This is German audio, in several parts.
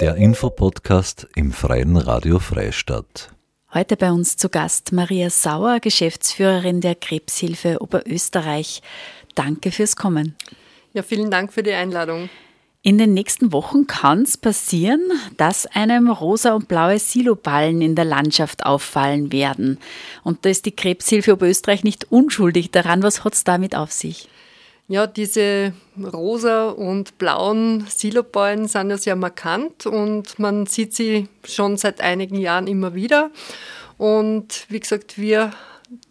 Der Infopodcast im Freien Radio Freistadt. Heute bei uns zu Gast Maria Sauer, Geschäftsführerin der Krebshilfe Oberösterreich. Danke fürs Kommen. Ja, vielen Dank für die Einladung. In den nächsten Wochen kann es passieren, dass einem rosa und blaue Siloballen in der Landschaft auffallen werden. Und da ist die Krebshilfe Oberösterreich nicht unschuldig daran. Was hat es damit auf sich? Ja, diese rosa und blauen Siloballen sind ja sehr markant und man sieht sie schon seit einigen Jahren immer wieder. Und wie gesagt, wir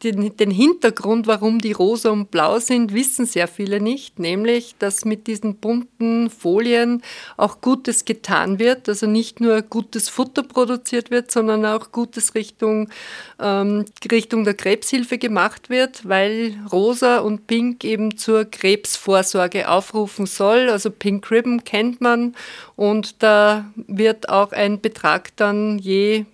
den, den, Hintergrund, warum die rosa und blau sind, wissen sehr viele nicht, nämlich, dass mit diesen bunten Folien auch Gutes getan wird, also nicht nur gutes Futter produziert wird, sondern auch Gutes Richtung, ähm, Richtung der Krebshilfe gemacht wird, weil rosa und pink eben zur Krebsvorsorge aufrufen soll. Also Pink Ribbon kennt man und da wird auch ein Betrag dann je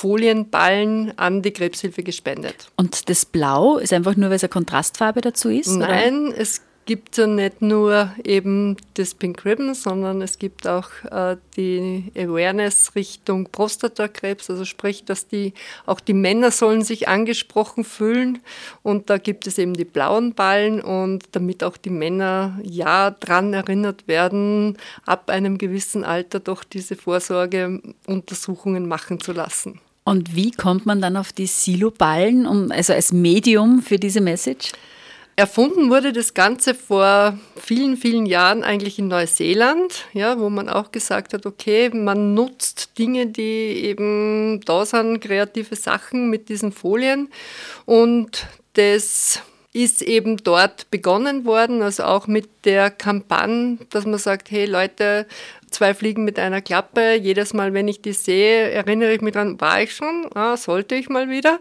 Folienballen an die Krebshilfe gespendet. Und das Blau ist einfach nur, weil es eine Kontrastfarbe dazu ist? Nein, oder? es gibt ja nicht nur eben das Pink Ribbon, sondern es gibt auch äh, die Awareness Richtung Prostatakrebs, also sprich, dass die auch die Männer sollen sich angesprochen fühlen und da gibt es eben die blauen Ballen und damit auch die Männer ja dran erinnert werden, ab einem gewissen Alter doch diese Vorsorgeuntersuchungen machen zu lassen. Und wie kommt man dann auf die Siloballen, um, also als Medium für diese Message? Erfunden wurde das Ganze vor vielen, vielen Jahren eigentlich in Neuseeland, ja, wo man auch gesagt hat, okay, man nutzt Dinge, die eben da sind, kreative Sachen mit diesen Folien. Und das ist eben dort begonnen worden, also auch mit der Kampagne, dass man sagt, hey Leute, zwei Fliegen mit einer Klappe. Jedes Mal, wenn ich die sehe, erinnere ich mich dran, war ich schon, ah, sollte ich mal wieder.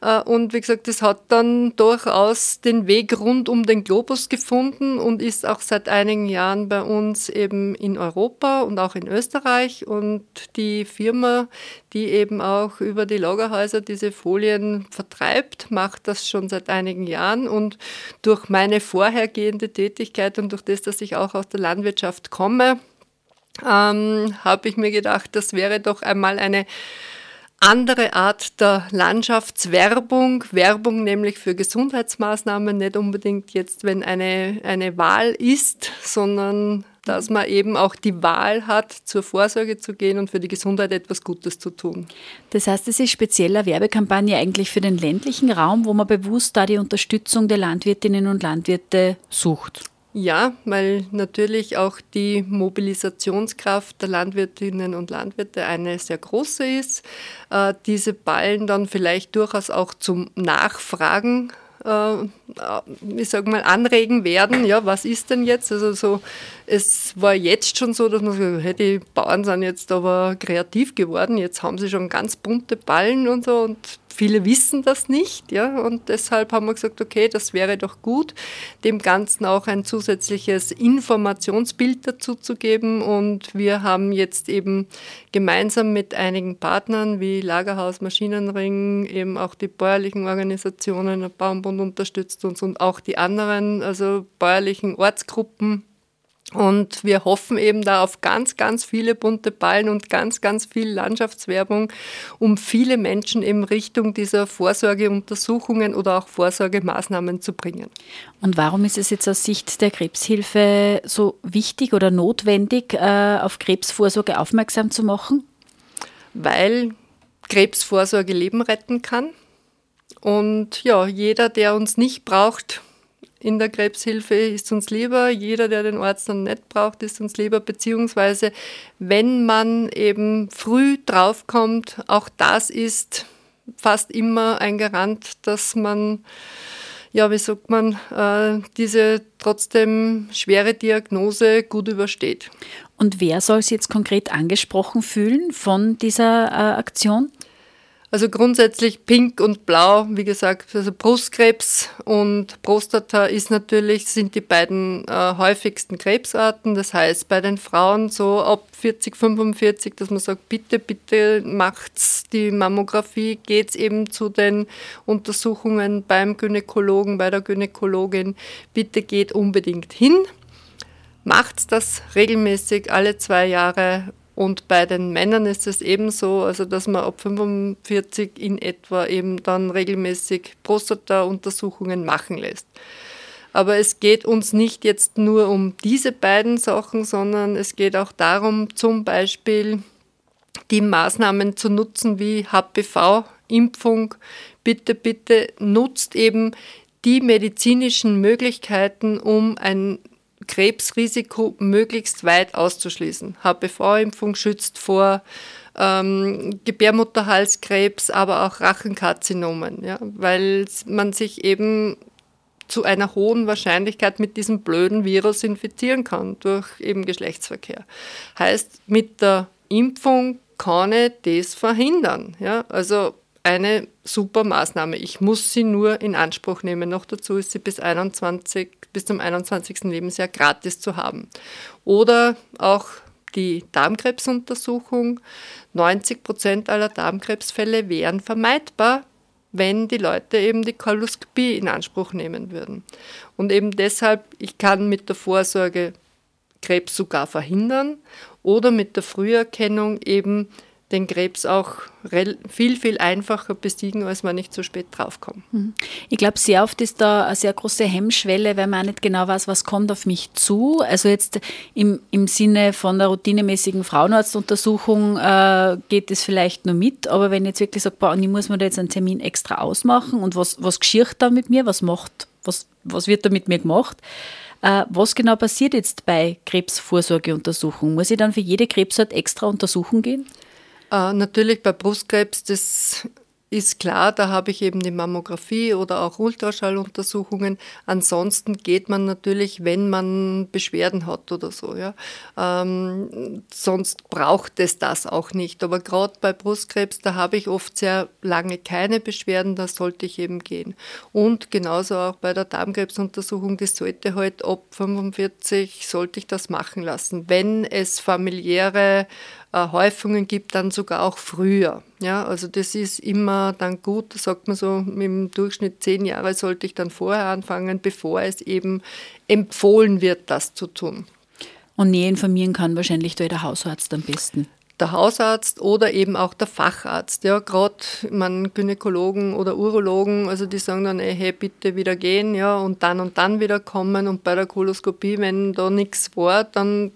Äh, und wie gesagt, das hat dann durchaus den Weg rund um den Globus gefunden und ist auch seit einigen Jahren bei uns eben in Europa und auch in Österreich. Und die Firma, die eben auch über die Lagerhäuser diese Folien vertreibt, macht das schon seit einigen Jahren. Und durch meine vorhergehende Tätigkeit und durch das, dass ich auch aus der Landwirtschaft komme, ähm, habe ich mir gedacht, das wäre doch einmal eine andere Art der Landschaftswerbung, Werbung nämlich für Gesundheitsmaßnahmen, nicht unbedingt jetzt, wenn eine, eine Wahl ist, sondern dass man eben auch die Wahl hat, zur Vorsorge zu gehen und für die Gesundheit etwas Gutes zu tun. Das heißt, es ist spezieller Werbekampagne eigentlich für den ländlichen Raum, wo man bewusst da die Unterstützung der Landwirtinnen und Landwirte sucht. Ja, weil natürlich auch die Mobilisationskraft der Landwirtinnen und Landwirte eine sehr große ist. Äh, diese Ballen dann vielleicht durchaus auch zum Nachfragen äh, ich sag mal, anregen werden. Ja, was ist denn jetzt? Also so, es war jetzt schon so, dass man sagt, hey, die Bauern sind jetzt aber kreativ geworden. Jetzt haben sie schon ganz bunte Ballen und so und viele wissen das nicht, ja, und deshalb haben wir gesagt, okay, das wäre doch gut, dem Ganzen auch ein zusätzliches Informationsbild dazu zu geben. Und wir haben jetzt eben gemeinsam mit einigen Partnern wie Lagerhaus, Maschinenring, eben auch die bäuerlichen Organisationen, der Baumbund unterstützt uns und auch die anderen, also bäuerlichen Ortsgruppen und wir hoffen eben da auf ganz, ganz viele bunte Ballen und ganz, ganz viel Landschaftswerbung, um viele Menschen in Richtung dieser Vorsorgeuntersuchungen oder auch Vorsorgemaßnahmen zu bringen. Und warum ist es jetzt aus Sicht der Krebshilfe so wichtig oder notwendig, äh, auf Krebsvorsorge aufmerksam zu machen? Weil Krebsvorsorge Leben retten kann. Und ja, jeder, der uns nicht braucht, in der Krebshilfe ist uns lieber. Jeder, der den Arzt dann nicht braucht, ist uns lieber. Beziehungsweise, wenn man eben früh draufkommt, auch das ist fast immer ein Garant, dass man, ja, wie sagt man, äh, diese trotzdem schwere Diagnose gut übersteht. Und wer soll sich jetzt konkret angesprochen fühlen von dieser äh, Aktion? Also grundsätzlich pink und blau, wie gesagt, also Brustkrebs und Prostata ist natürlich, sind die beiden äh, häufigsten Krebsarten. Das heißt, bei den Frauen so ab 40, 45, dass man sagt, bitte, bitte macht's die Mammographie, geht's eben zu den Untersuchungen beim Gynäkologen, bei der Gynäkologin. Bitte geht unbedingt hin. Macht das regelmäßig alle zwei Jahre Und bei den Männern ist es ebenso, also dass man ab 45 in etwa eben dann regelmäßig Prostata-Untersuchungen machen lässt. Aber es geht uns nicht jetzt nur um diese beiden Sachen, sondern es geht auch darum, zum Beispiel die Maßnahmen zu nutzen wie HPV-Impfung. Bitte, bitte nutzt eben die medizinischen Möglichkeiten, um ein Krebsrisiko möglichst weit auszuschließen. HPV-Impfung schützt vor ähm, Gebärmutterhalskrebs, aber auch Rachenkarzinomen, ja, weil man sich eben zu einer hohen Wahrscheinlichkeit mit diesem blöden Virus infizieren kann durch eben Geschlechtsverkehr. Heißt, mit der Impfung kann ich das verhindern. Ja? Also eine super Maßnahme. Ich muss sie nur in Anspruch nehmen. Noch dazu ist sie bis, 21, bis zum 21. Lebensjahr gratis zu haben. Oder auch die Darmkrebsuntersuchung. 90 Prozent aller Darmkrebsfälle wären vermeidbar, wenn die Leute eben die Koloskopie in Anspruch nehmen würden. Und eben deshalb, ich kann mit der Vorsorge Krebs sogar verhindern oder mit der Früherkennung eben den Krebs auch viel, viel einfacher besiegen, als man nicht so spät draufkommt. Mhm. Ich glaube, sehr oft ist da eine sehr große Hemmschwelle, weil man auch nicht genau weiß, was kommt auf mich zu. Also jetzt im, im Sinne von der routinemäßigen Frauenarztuntersuchung äh, geht es vielleicht nur mit, aber wenn ich jetzt wirklich sage, ich muss mir da jetzt einen Termin extra ausmachen und was, was geschieht da mit mir, was macht, was, was wird da mit mir gemacht, äh, was genau passiert jetzt bei Krebsvorsorgeuntersuchungen? Muss ich dann für jede Krebsart extra untersuchen gehen? Äh, natürlich bei Brustkrebs, das ist klar, da habe ich eben die Mammographie oder auch Ultraschalluntersuchungen. Ansonsten geht man natürlich, wenn man Beschwerden hat oder so. Ja. Ähm, sonst braucht es das auch nicht. Aber gerade bei Brustkrebs, da habe ich oft sehr lange keine Beschwerden, da sollte ich eben gehen. Und genauso auch bei der Darmkrebsuntersuchung, das sollte halt ab 45, sollte ich das machen lassen. Wenn es familiäre Häufungen gibt, dann sogar auch früher. Ja, also das ist immer dann gut, sagt man so, im Durchschnitt zehn Jahre sollte ich dann vorher anfangen, bevor es eben empfohlen wird, das zu tun. Und näher informieren kann wahrscheinlich der Hausarzt am besten der Hausarzt oder eben auch der Facharzt. Ja, gerade man Gynäkologen oder Urologen, also die sagen dann, ey, hey, bitte wieder gehen, ja, und dann und dann wieder kommen. Und bei der Koloskopie, wenn da nichts war, dann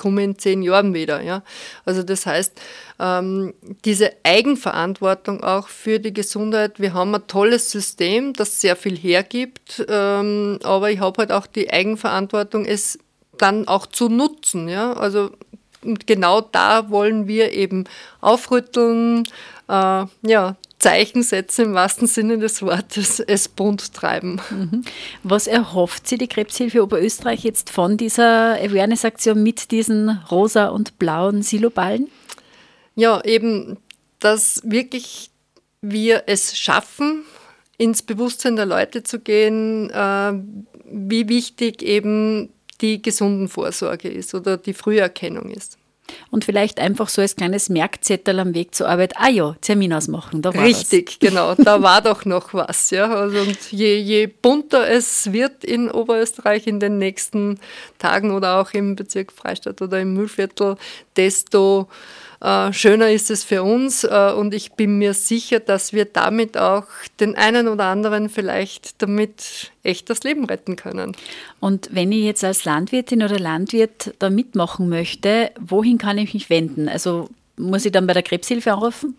komme in zehn Jahren wieder. Ja? Also das heißt, ähm, diese Eigenverantwortung auch für die Gesundheit, wir haben ein tolles System, das sehr viel hergibt, ähm, aber ich habe halt auch die Eigenverantwortung, es dann auch zu nutzen. Ja? Also genau da wollen wir eben aufrütteln, äh, ja, Zeichen setzen im wahrsten Sinne des Wortes, es bunt treiben. Mhm. Was erhofft Sie die Krebshilfe Oberösterreich jetzt von dieser Awareness-Aktion mit diesen rosa und blauen Siloballen? Ja, eben, dass wirklich wir es schaffen, ins Bewusstsein der Leute zu gehen, äh, wie wichtig eben die gesunden Vorsorge ist oder die Früherkennung ist und vielleicht einfach so als kleines Merkzettel am Weg zur Arbeit, ah ja, Termin ausmachen, da war Richtig, was. genau, da war doch noch was. Ja. Also, und je, je bunter es wird in Oberösterreich in den nächsten Tagen oder auch im Bezirk Freistadt oder im Mühlviertel, desto äh, schöner ist es für uns äh, und ich bin mir sicher, dass wir damit auch den einen oder anderen vielleicht damit echt das Leben retten können. Und wenn ich jetzt als Landwirtin oder Landwirt da mitmachen möchte, wohin kann ich mich wenden? Also muss ich dann bei der Krebshilfe anrufen?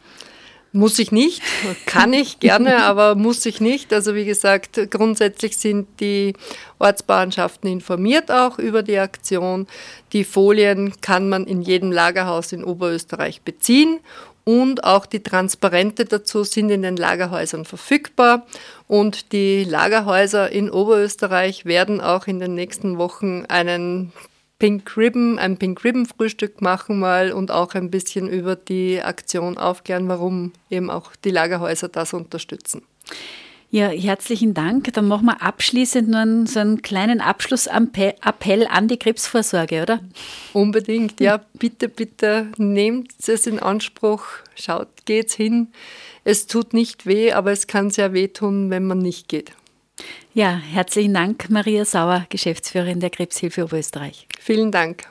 Muss ich nicht, kann ich gerne, aber muss ich nicht. Also wie gesagt, grundsätzlich sind die Ortsbauernschaften informiert auch über die Aktion. Die Folien kann man in jedem Lagerhaus in Oberösterreich beziehen und auch die Transparente dazu sind in den Lagerhäusern verfügbar. Und die Lagerhäuser in Oberösterreich werden auch in den nächsten Wochen einen Pink Ribbon, ein Pink Ribbon Frühstück machen mal und auch ein bisschen über die Aktion aufklären, warum eben auch die Lagerhäuser das unterstützen. Ja, herzlichen Dank. Dann machen wir abschließend nur einen, so einen kleinen Abschlussappell an die Krebsvorsorge, oder? Unbedingt, ja. Bitte, bitte nehmt es in Anspruch. Schaut, geht's hin. Es tut nicht weh, aber es kann sehr wehtun, wenn man nicht geht. Ja, herzlichen Dank, Maria Sauer, Geschäftsführerin der Krebshilfe Oberösterreich. Vielen Dank.